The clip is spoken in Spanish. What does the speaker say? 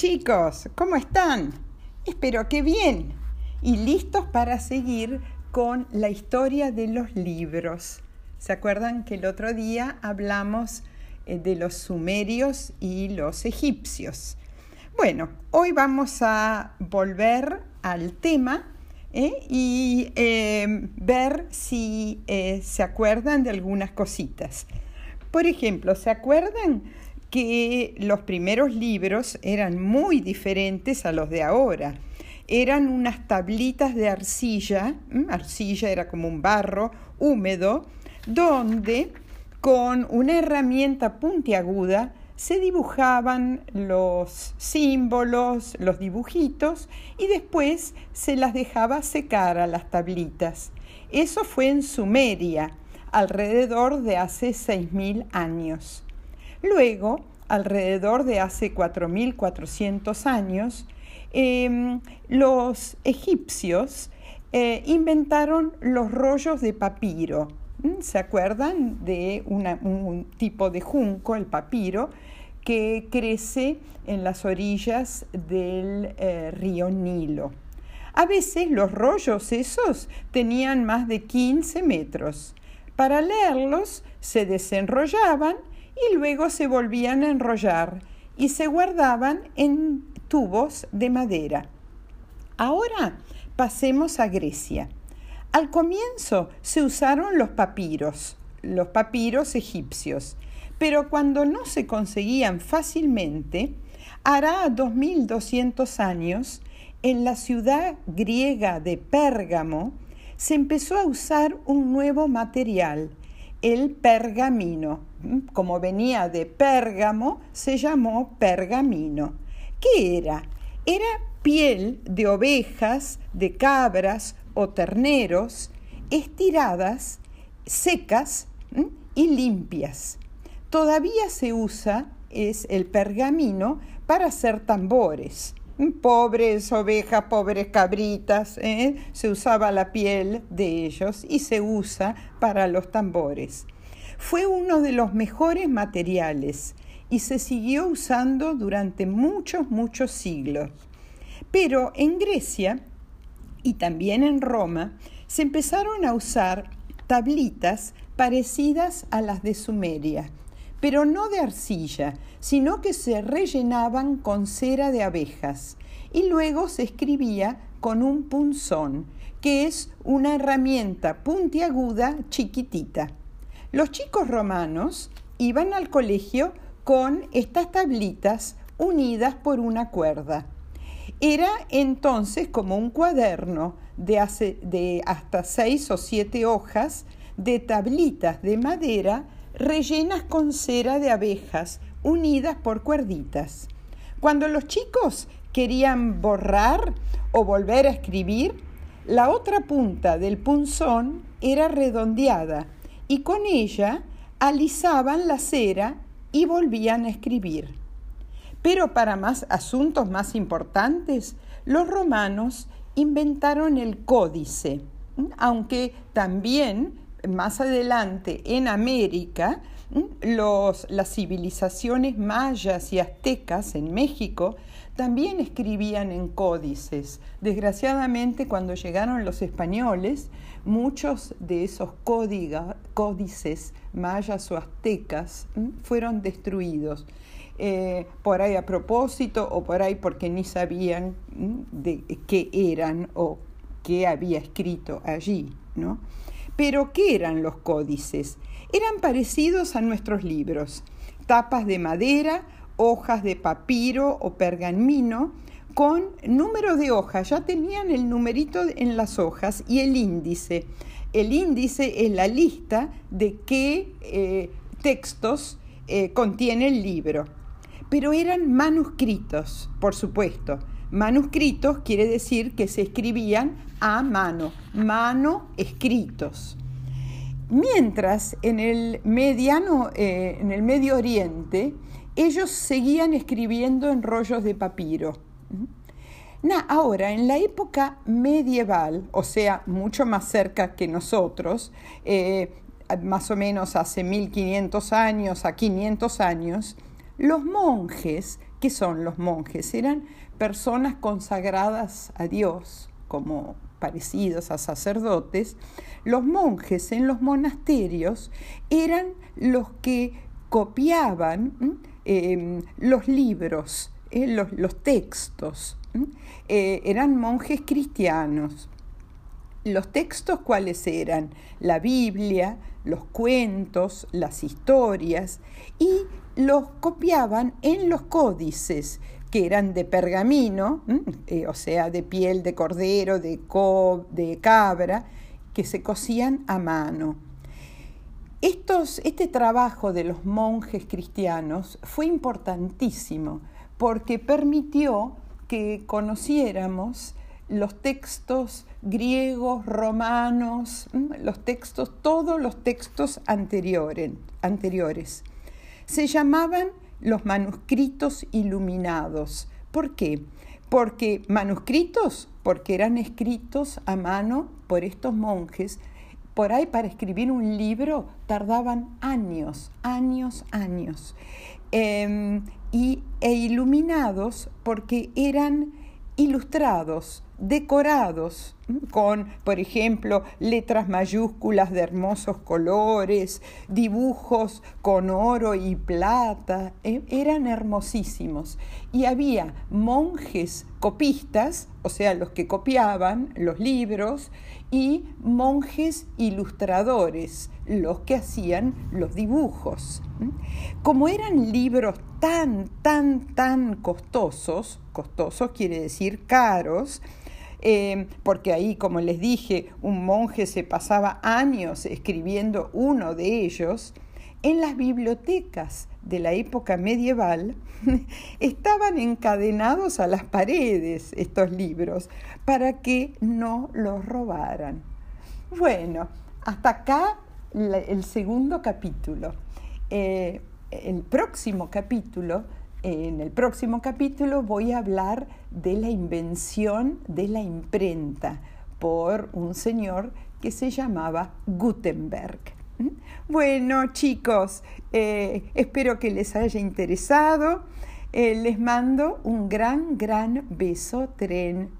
chicos, ¿cómo están? Espero que bien y listos para seguir con la historia de los libros. ¿Se acuerdan que el otro día hablamos eh, de los sumerios y los egipcios? Bueno, hoy vamos a volver al tema ¿eh? y eh, ver si se acuerdan de algunas cositas. Por ejemplo, ¿se acuerdan que los primeros libros eran muy diferentes a los de ahora. Eran unas tablitas de arcilla, arcilla era como un barro húmedo, donde con una herramienta puntiaguda se dibujaban los símbolos, los dibujitos y después se las dejaba secar a las tablitas. Eso fue en Sumeria, alrededor de hace 6.000 años. Luego, alrededor de hace 4.400 años, em, los egipcios eh, inventaron los rollos de papiro. ¿Mm? ¿Se acuerdan de un tipo de junco, el papiro, que crece en las orillas del eh, río Nilo? A veces los rollos esos tenían más de 15 metros. Para leerlos se desenrollaban y luego se volvían a enrollar y se guardaban en tubos de madera. Ahora pasemos a Grecia. Al comienzo se usaron los papiros, los papiros egipcios, pero cuando no se conseguían fácilmente, hará 2200 años, en la ciudad griega de Pérgamo, se empezó a usar un nuevo material, el pergamino. Como venía de Pérgamo, se llamó pergamino. ¿Qué era? Era piel de ovejas, de cabras o terneros, estiradas, secas y limpias. Todavía se usa es el pergamino para hacer tambores pobres ovejas, pobres cabritas, ¿eh? se usaba la piel de ellos y se usa para los tambores. Fue uno de los mejores materiales y se siguió usando durante muchos, muchos siglos. Pero en Grecia y también en Roma se empezaron a usar tablitas parecidas a las de Sumeria, pero no de arcilla, sino que se rellenaban con cera de abejas y luego se escribía con un punzón, que es una herramienta puntiaguda chiquitita. Los chicos romanos iban al colegio con estas tablitas unidas por una cuerda. Era entonces como un cuaderno de, hasta seis o siete hojas de tablitas de madera rellenas con cera de abejas unidas por cuerditas. Cuando los chicos querían borrar o volver a escribir, la otra punta del punzón era redondeada y con ella alisaban la cera y volvían a escribir. Pero para más asuntos más importantes, los romanos inventaron el códice, aunque también más adelante en América, los, las civilizaciones mayas y aztecas en México también escribían en códices. Desgraciadamente, cuando llegaron los españoles, muchos de esos códices mayas o aztecas fueron destruidos. Eh, por ahí a propósito o por ahí porque ni sabían de qué eran o qué había escrito allí, ¿no? Pero, ¿qué eran los códices? Eran parecidos a nuestros libros, tapas de madera, hojas de papiro o pergamino, con número de hojas. Ya tenían el numerito en las hojas y el índice. El índice es la lista de qué eh, textos eh, contiene el libro. Pero eran manuscritos, por supuesto. Manuscritos quiere decir que se escribían a mano, mano escritos. Mientras en el, mediano, eh, en el Medio Oriente ellos seguían escribiendo en rollos de papiro. ahora, en la época medieval, o sea, mucho más cerca que nosotros, eh, más o menos hace 1500 años a 500 años, los monjes ¿Qué son los monjes? Eran personas consagradas a Dios, como parecidos a sacerdotes. Los monjes en los monasterios eran los que copiaban em, los libros, eh, los, textos. Eh, eran monjes cristianos. ¿Los textos cuáles eran? La Biblia, los cuentos, las historias, y los copiaban en los códices que eran de pergamino, eh, o sea, de piel de cordero, de, de cabra, que se cosían a mano. Estos, este trabajo de los monjes cristianos fue importantísimo porque permitió que conociéramos los textos griegos, romanos, los textos, todos los textos anteriores. Se llamaban los manuscritos iluminados. ¿Por qué? Porque manuscritos, porque eran escritos a mano por estos monjes. Por ahí para escribir un libro tardaban años, años, años. Em, y, e iluminados porque eran ilustrados, decorados con, por ejemplo, letras mayúsculas de hermosos colores, dibujos con oro y plata, e, eran hermosísimos. Y había monjes copistas, o sea, los que copiaban los libros, y monjes ilustradores, los que hacían los dibujos. Como eran libros tan, tan, tan costosos, costosos quiere decir caros, eh, porque ahí, como les dije, un monje se pasaba años escribiendo uno de ellos, en las bibliotecas de la época medieval estaban encadenados a las paredes estos libros para que no los robaran. Bueno, hasta acá el segundo capítulo. Eh, el próximo capítulo, en el próximo capítulo voy a hablar de la invención de la imprenta por un señor que se llamaba Gutenberg. ¿Mm? Bueno, chicos, eh, espero que les haya interesado. Eh, les mando un gran, gran beso tren.